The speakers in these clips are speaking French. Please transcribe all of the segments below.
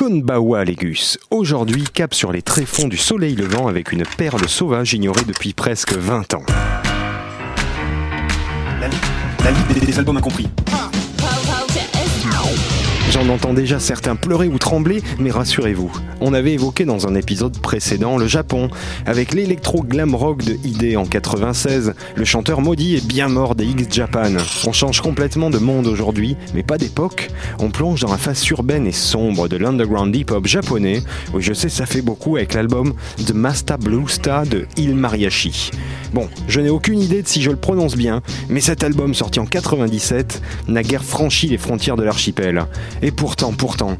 Konbawa Légus. Aujourd'hui, cap sur les tréfonds du soleil levant avec une perle sauvage ignorée depuis presque 20 ans. La des albums incompris. J'en entends déjà certains pleurer ou trembler, mais rassurez-vous, on avait évoqué dans un épisode précédent le Japon, avec l'électro glam rock de ID en 96. Le chanteur maudit est bien mort des X Japan. On change complètement de monde aujourd'hui, mais pas d'époque. On plonge dans la face urbaine et sombre de l'underground hip-hop japonais. Oui, je sais, ça fait beaucoup avec l'album The Master Blue Star de Il Mariachi. Bon, je n'ai aucune idée de si je le prononce bien, mais cet album sorti en 97 n'a guère franchi les frontières de l'archipel. Et pourtant, pourtant,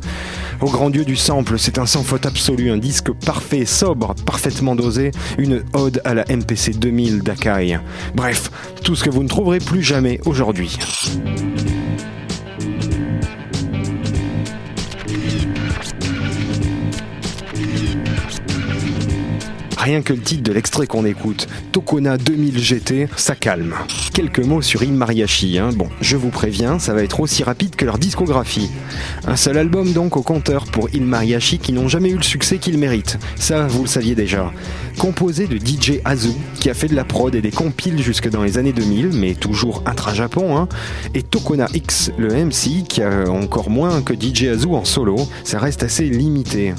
au grand dieu du sample, c'est un sans faute absolu, un disque parfait, sobre, parfaitement dosé, une ode à la MPC 2000 d'Akai. Bref, tout ce que vous ne trouverez plus jamais aujourd'hui. Rien que le titre de l'extrait qu'on écoute, Tokona 2000 GT, ça calme. Quelques mots sur Il Mariachi, hein. bon, je vous préviens, ça va être aussi rapide que leur discographie. Un seul album donc au compteur pour Il Mariachi qui n'ont jamais eu le succès qu'ils méritent, ça vous le saviez déjà. Composé de DJ Azu, qui a fait de la prod et des compiles jusque dans les années 2000, mais toujours intra-Japon, hein. et Tokona X, le MC, qui a encore moins que DJ Azu en solo, ça reste assez limité.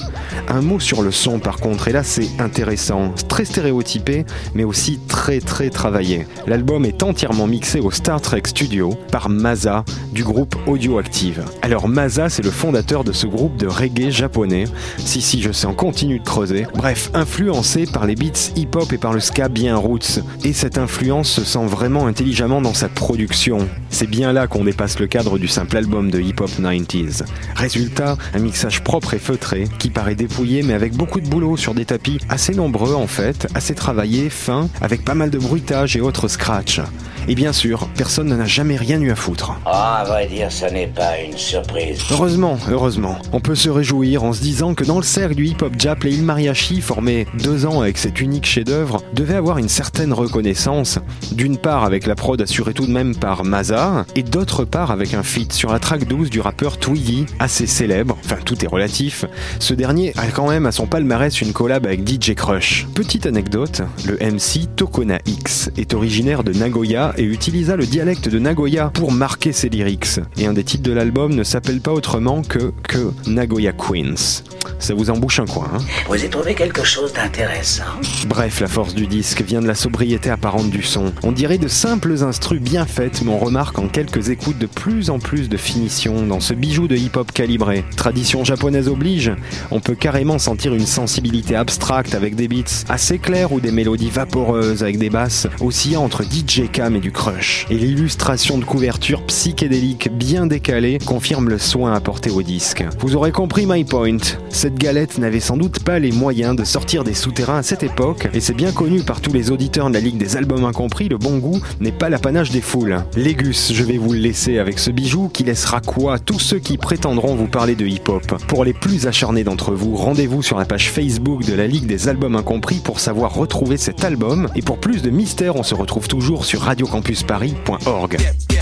Un mot sur le son par contre, et là c'est intéressant très stéréotypé, mais aussi très très travaillé. L'album est entièrement mixé au Star Trek Studio par Maza du groupe Audioactive. Alors Maza, c'est le fondateur de ce groupe de reggae japonais. Si si, je sais, on continue de creuser. Bref, influencé par les beats hip-hop et par le ska bien roots. Et cette influence se sent vraiment intelligemment dans sa production. C'est bien là qu'on dépasse le cadre du simple album de hip-hop 90s. Résultat, un mixage propre et feutré qui paraît dépouillé mais avec beaucoup de boulot sur des tapis assez nombreux en fait, assez travaillé, fin, avec pas mal de bruitage et autres scratch. Et bien sûr, personne n'en a jamais rien eu à foutre. Ah, à vrai dire, ça n'est pas une surprise. Heureusement, heureusement. On peut se réjouir en se disant que dans le cercle du hip-hop Jap, les Il Mariachi, formés deux ans avec cet unique chef-d'œuvre, devaient avoir une certaine reconnaissance. D'une part avec la prod assurée tout de même par Maza, et d'autre part avec un feat sur la track 12 du rappeur Twiggy, assez célèbre, enfin tout est relatif. Ce dernier a quand même à son palmarès une collab avec DJ Crush. Petite anecdote, le MC Tokona X est originaire de Nagoya et utilisa le dialecte de Nagoya pour marquer ses lyrics. Et un des titres de l'album ne s'appelle pas autrement que, que Nagoya Queens. Ça vous embouche un coin, hein? Vous y trouvez quelque chose d'intéressant? Bref, la force du disque vient de la sobriété apparente du son. On dirait de simples instrus bien faites, mais on remarque en quelques écoutes de plus en plus de finition dans ce bijou de hip-hop calibré. Tradition japonaise oblige, on peut carrément sentir une sensibilité abstracte avec des beats assez clairs ou des mélodies vaporeuses avec des basses oscillant entre DJ Cam et du crush. Et l'illustration de couverture psychédélique bien décalée confirme le soin apporté au disque. Vous aurez compris my point. Cette galette n'avait sans doute pas les moyens de sortir des souterrains à cette époque, et c'est bien connu par tous les auditeurs de la Ligue des albums incompris, le bon goût n'est pas l'apanage des foules. Légus, je vais vous le laisser avec ce bijou qui laissera quoi tous ceux qui prétendront vous parler de hip-hop. Pour les plus acharnés d'entre vous, rendez-vous sur la page Facebook de la Ligue des albums incompris pour savoir retrouver cet album, et pour plus de mystères, on se retrouve toujours sur radiocampusparis.org.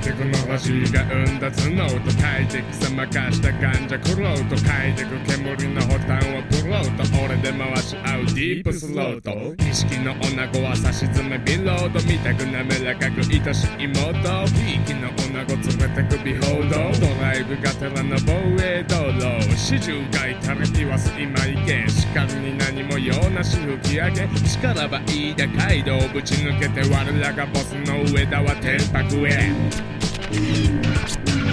星が生んだ頭脳と快適さまかした患者苦労と嗅いでく煙の発端はプロート。俺で回し合うディープスロート。錦の女子は差し詰めビロード見たく滑らかく愛しい妹ビーキの女子連れてくビホードドライブがてらの防衛道路始終がいたれ言わす今行けしかるに何も用なし吹き上げ。力ばいいだ街道ぶち抜けて我らがボスの上田は天白へ。Thank you.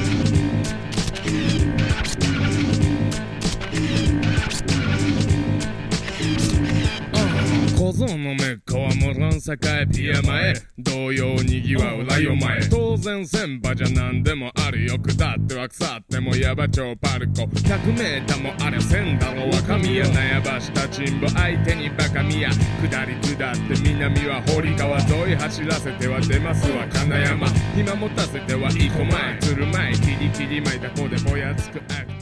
小僧のメッカはモラン栄ピア前同様にぎわうライオ前当然先輩じゃ何でもあるよ下っては腐ってもヤバ町パルコ100メーターもありゃせんだろ若宮悩ばしたチンボ相手にバカ宮下り下って南は堀川沿い走らせては出ますわ金山暇持たせては生駒前鶴前キリキリ巻いた子でぼやつくアク